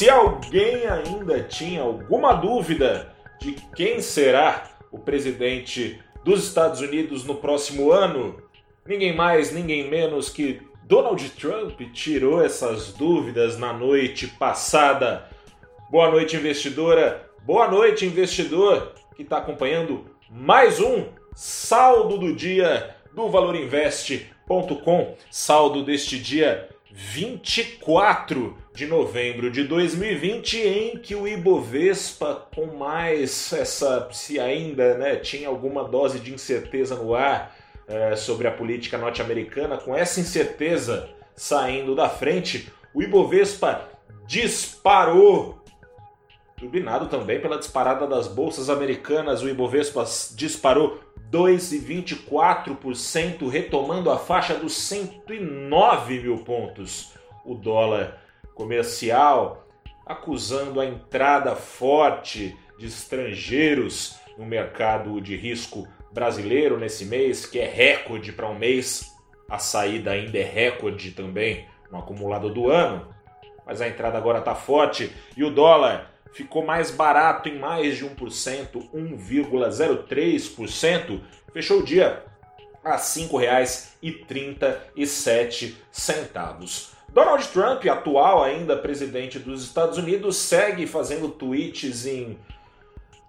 Se alguém ainda tinha alguma dúvida de quem será o presidente dos Estados Unidos no próximo ano, ninguém mais, ninguém menos que Donald Trump tirou essas dúvidas na noite passada. Boa noite, investidora. Boa noite, investidor que está acompanhando mais um saldo do dia do valorinvest.com. Saldo deste dia 24 de novembro de 2020, em que o Ibovespa, com mais essa, se ainda né, tinha alguma dose de incerteza no ar é, sobre a política norte-americana, com essa incerteza saindo da frente, o Ibovespa disparou. Turbinado também pela disparada das bolsas americanas, o Ibovespa disparou 2,24%, retomando a faixa dos 109 mil pontos. O dólar comercial acusando a entrada forte de estrangeiros no mercado de risco brasileiro nesse mês, que é recorde para um mês. A saída ainda é recorde também no acumulado do ano. Mas a entrada agora está forte e o dólar ficou mais barato em mais de 1%, 1,03%, fechou o dia a R$ 5,37. Donald Trump, atual ainda presidente dos Estados Unidos, segue fazendo tweets em,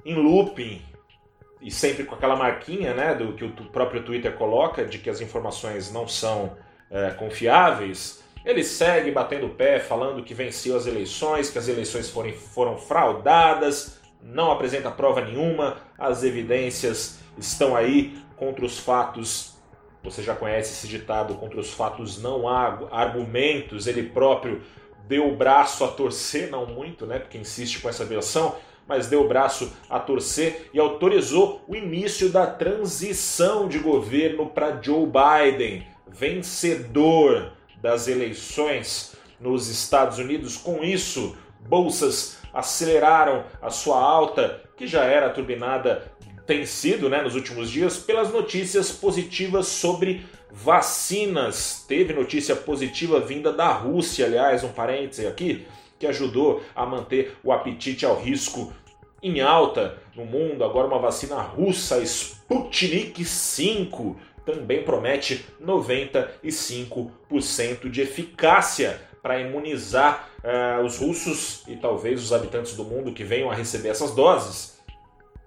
em looping e sempre com aquela marquinha né, do que o próprio Twitter coloca de que as informações não são é, confiáveis. Ele segue batendo o pé, falando que venceu as eleições, que as eleições foram, foram fraudadas, não apresenta prova nenhuma, as evidências estão aí contra os fatos. Você já conhece esse ditado: contra os fatos não há argumentos. Ele próprio deu o braço a torcer, não muito, né? Porque insiste com essa versão, mas deu o braço a torcer e autorizou o início da transição de governo para Joe Biden, vencedor das eleições nos Estados Unidos. Com isso, bolsas aceleraram a sua alta, que já era turbinada, tem sido né, nos últimos dias, pelas notícias positivas sobre vacinas. Teve notícia positiva vinda da Rússia, aliás, um parêntese aqui, que ajudou a manter o apetite ao risco em alta no mundo. Agora, uma vacina russa Sputnik 5 também promete 95% de eficácia para imunizar uh, os russos e talvez os habitantes do mundo que venham a receber essas doses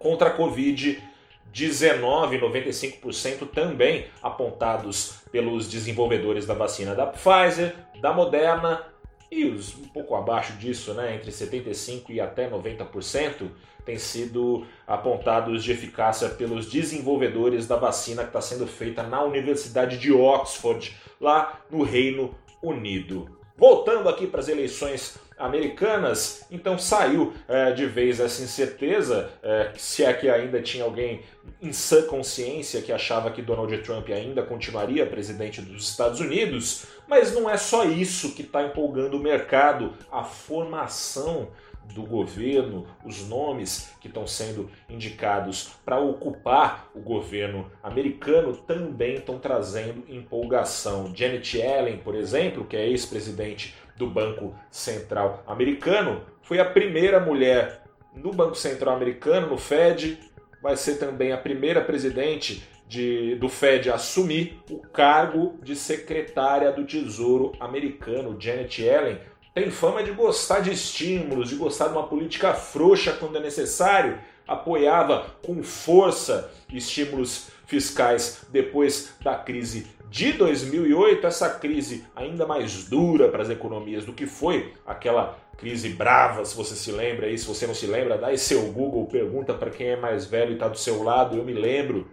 contra a Covid. 19 95% também apontados pelos desenvolvedores da vacina da Pfizer, da Moderna e os um pouco abaixo disso, né, entre 75 e até 90%, têm sido apontados de eficácia pelos desenvolvedores da vacina que está sendo feita na Universidade de Oxford, lá no Reino Unido. Voltando aqui para as eleições americanas, então saiu é, de vez essa incerteza, é, se é que ainda tinha alguém em sã consciência que achava que Donald Trump ainda continuaria presidente dos Estados Unidos, mas não é só isso que está empolgando o mercado, a formação do governo, os nomes que estão sendo indicados para ocupar o governo americano também estão trazendo empolgação. Janet Yellen, por exemplo, que é ex-presidente do Banco Central Americano, foi a primeira mulher no Banco Central Americano, no Fed, vai ser também a primeira presidente de, do Fed a assumir o cargo de secretária do Tesouro americano. Janet Yellen tem fama de gostar de estímulos, de gostar de uma política frouxa quando é necessário, apoiava com força estímulos fiscais depois da crise de 2008, essa crise ainda mais dura para as economias do que foi aquela crise brava, se você se lembra aí, se você não se lembra, dá aí seu Google, pergunta para quem é mais velho e está do seu lado, eu me lembro.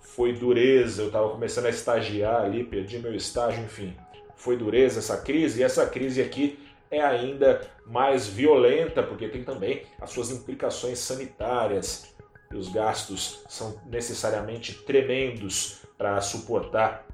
Foi dureza, eu estava começando a estagiar ali, perdi meu estágio, enfim. Foi dureza essa crise, e essa crise aqui é ainda mais violenta, porque tem também as suas implicações sanitárias, e os gastos são necessariamente tremendos para suportar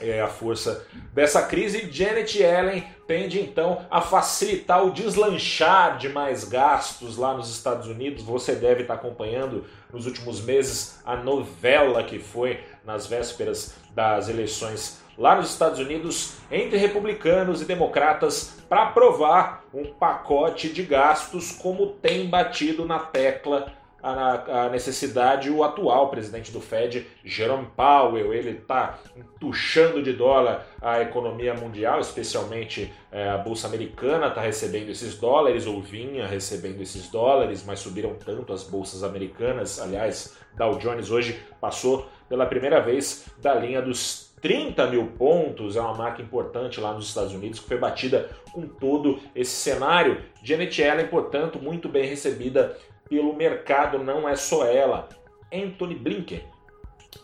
é, a força dessa crise. Janet Yellen tende então a facilitar o deslanchar de mais gastos lá nos Estados Unidos. Você deve estar acompanhando nos últimos meses a novela que foi nas vésperas das eleições lá nos Estados Unidos entre republicanos e democratas para aprovar um pacote de gastos como tem batido na tecla a, necessidade o atual presidente do Fed, Jerome Powell. Ele está entuchando de dólar a economia mundial, especialmente é, a Bolsa Americana está recebendo esses dólares, ou vinha recebendo esses dólares, mas subiram tanto as bolsas americanas. Aliás, Dow Jones hoje passou pela primeira vez da linha dos 30 mil pontos, é uma marca importante lá nos Estados Unidos, que foi batida com todo esse cenário. Janet Yellen, portanto, muito bem recebida pelo mercado, não é só ela. Anthony Blinken.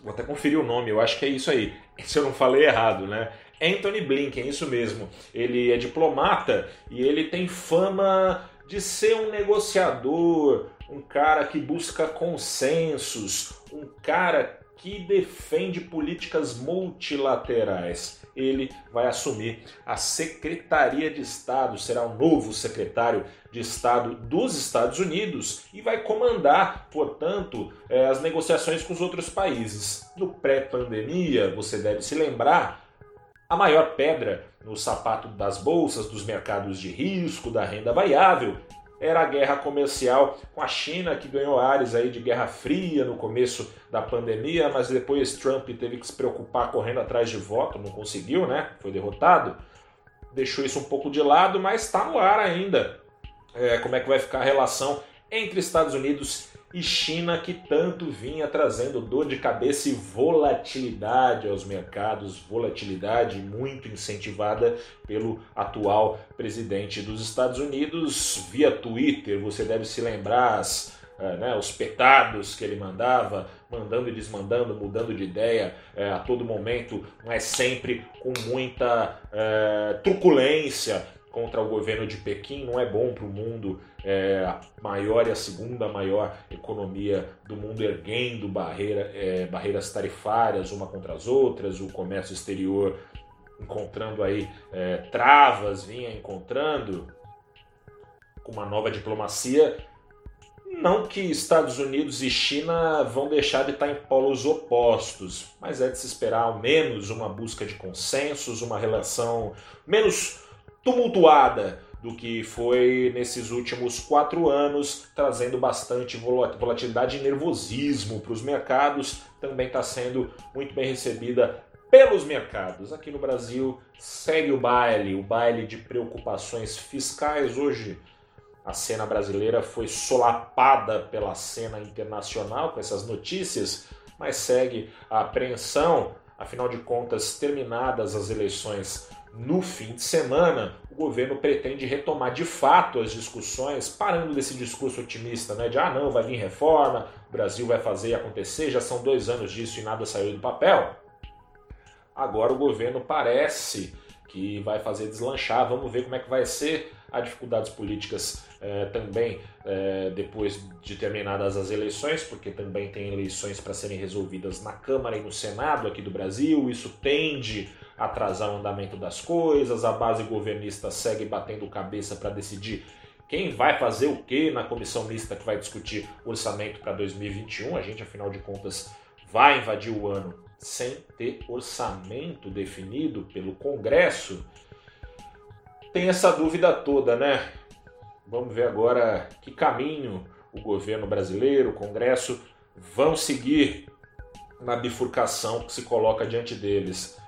Vou até conferir o nome, eu acho que é isso aí. Se eu não falei errado, né? Anthony Blinken, isso mesmo. Ele é diplomata e ele tem fama de ser um negociador, um cara que busca consensos, um cara que defende políticas multilaterais. Ele vai assumir a Secretaria de Estado, será o novo secretário de Estado dos Estados Unidos e vai comandar, portanto, eh, as negociações com os outros países. No pré-pandemia, você deve se lembrar, a maior pedra no sapato das bolsas, dos mercados de risco, da renda variável, era a guerra comercial com a China, que ganhou áreas aí de guerra fria no começo da pandemia, mas depois Trump teve que se preocupar correndo atrás de voto, não conseguiu, né? Foi derrotado. Deixou isso um pouco de lado, mas está no ar ainda. É, como é que vai ficar a relação entre Estados Unidos e China que tanto vinha trazendo dor de cabeça e volatilidade aos mercados, volatilidade muito incentivada pelo atual presidente dos Estados Unidos via Twitter. Você deve se lembrar as, é, né, os petados que ele mandava, mandando e desmandando, mudando de ideia é, a todo momento, mas sempre com muita é, truculência contra o governo de Pequim não é bom para o mundo, é, a maior e a segunda maior economia do mundo erguendo barreira, é, barreiras tarifárias uma contra as outras, o comércio exterior encontrando aí é, travas, vinha encontrando com uma nova diplomacia. Não que Estados Unidos e China vão deixar de estar em polos opostos, mas é de se esperar ao menos uma busca de consensos, uma relação menos tumultuada do que foi nesses últimos quatro anos, trazendo bastante volatilidade e nervosismo para os mercados. Também está sendo muito bem recebida pelos mercados. Aqui no Brasil segue o baile, o baile de preocupações fiscais. Hoje a cena brasileira foi solapada pela cena internacional com essas notícias, mas segue a apreensão. Afinal de contas, terminadas as eleições no fim de semana, o governo pretende retomar de fato as discussões, parando desse discurso otimista, né? De ah, não, vai vir reforma, o Brasil vai fazer acontecer, já são dois anos disso e nada saiu do papel. Agora o governo parece que vai fazer deslanchar, vamos ver como é que vai ser. Há dificuldades políticas eh, também eh, depois de terminadas as eleições, porque também tem eleições para serem resolvidas na Câmara e no Senado aqui do Brasil. Isso tende atrasar o andamento das coisas, a base governista segue batendo cabeça para decidir quem vai fazer o que na comissão mista que vai discutir orçamento para 2021. A gente, afinal de contas, vai invadir o ano sem ter orçamento definido pelo Congresso. Tem essa dúvida toda, né? Vamos ver agora que caminho o governo brasileiro, o Congresso vão seguir na bifurcação que se coloca diante deles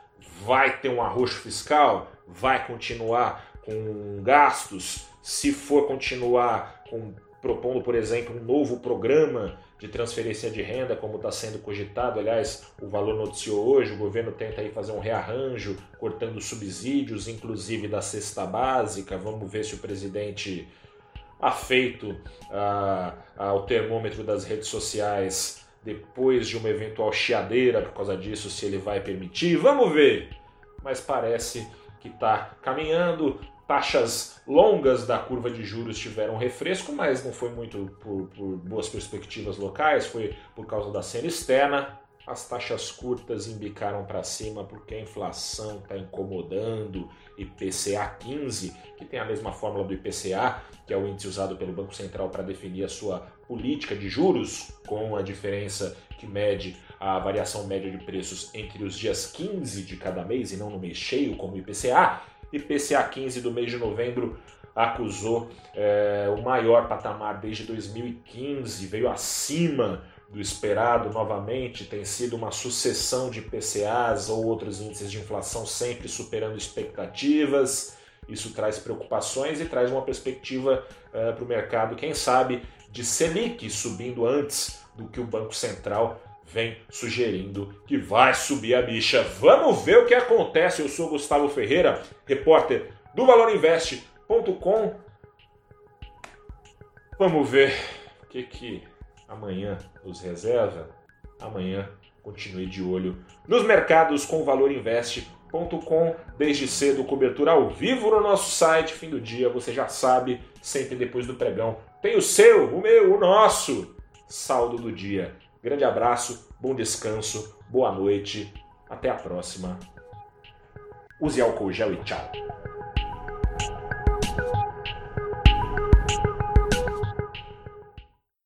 vai ter um arroxo fiscal, vai continuar com gastos, se for continuar com, propondo, por exemplo, um novo programa de transferência de renda, como está sendo cogitado, aliás, o Valor noticiou hoje, o governo tenta aí fazer um rearranjo, cortando subsídios, inclusive da cesta básica, vamos ver se o presidente afeito ah, ao termômetro das redes sociais depois de uma eventual chiadeira por causa disso, se ele vai permitir. Vamos ver! Mas parece que está caminhando. Taxas longas da curva de juros tiveram refresco, mas não foi muito por, por boas perspectivas locais, foi por causa da cena externa. As taxas curtas embicaram para cima porque a inflação está incomodando. IPCA 15, que tem a mesma fórmula do IPCA, que é o índice usado pelo Banco Central para definir a sua política de juros, com a diferença que mede a variação média de preços entre os dias 15 de cada mês e não no mês cheio, como o IPCA. IPCA 15 do mês de novembro acusou é, o maior patamar desde 2015, veio acima do esperado novamente, tem sido uma sucessão de PCAs ou outros índices de inflação sempre superando expectativas. Isso traz preocupações e traz uma perspectiva uh, para o mercado, quem sabe, de Selic subindo antes do que o Banco Central vem sugerindo que vai subir a bicha. Vamos ver o que acontece. Eu sou Gustavo Ferreira, repórter do ValorInvest.com. Vamos ver o que, que amanhã nos reserva, amanhã continue de olho nos mercados com valorinvest.com. Desde cedo, cobertura ao vivo no nosso site, fim do dia, você já sabe, sempre depois do pregão. Tem o seu, o meu, o nosso saldo do dia. Grande abraço, bom descanso, boa noite, até a próxima. Use álcool gel e tchau.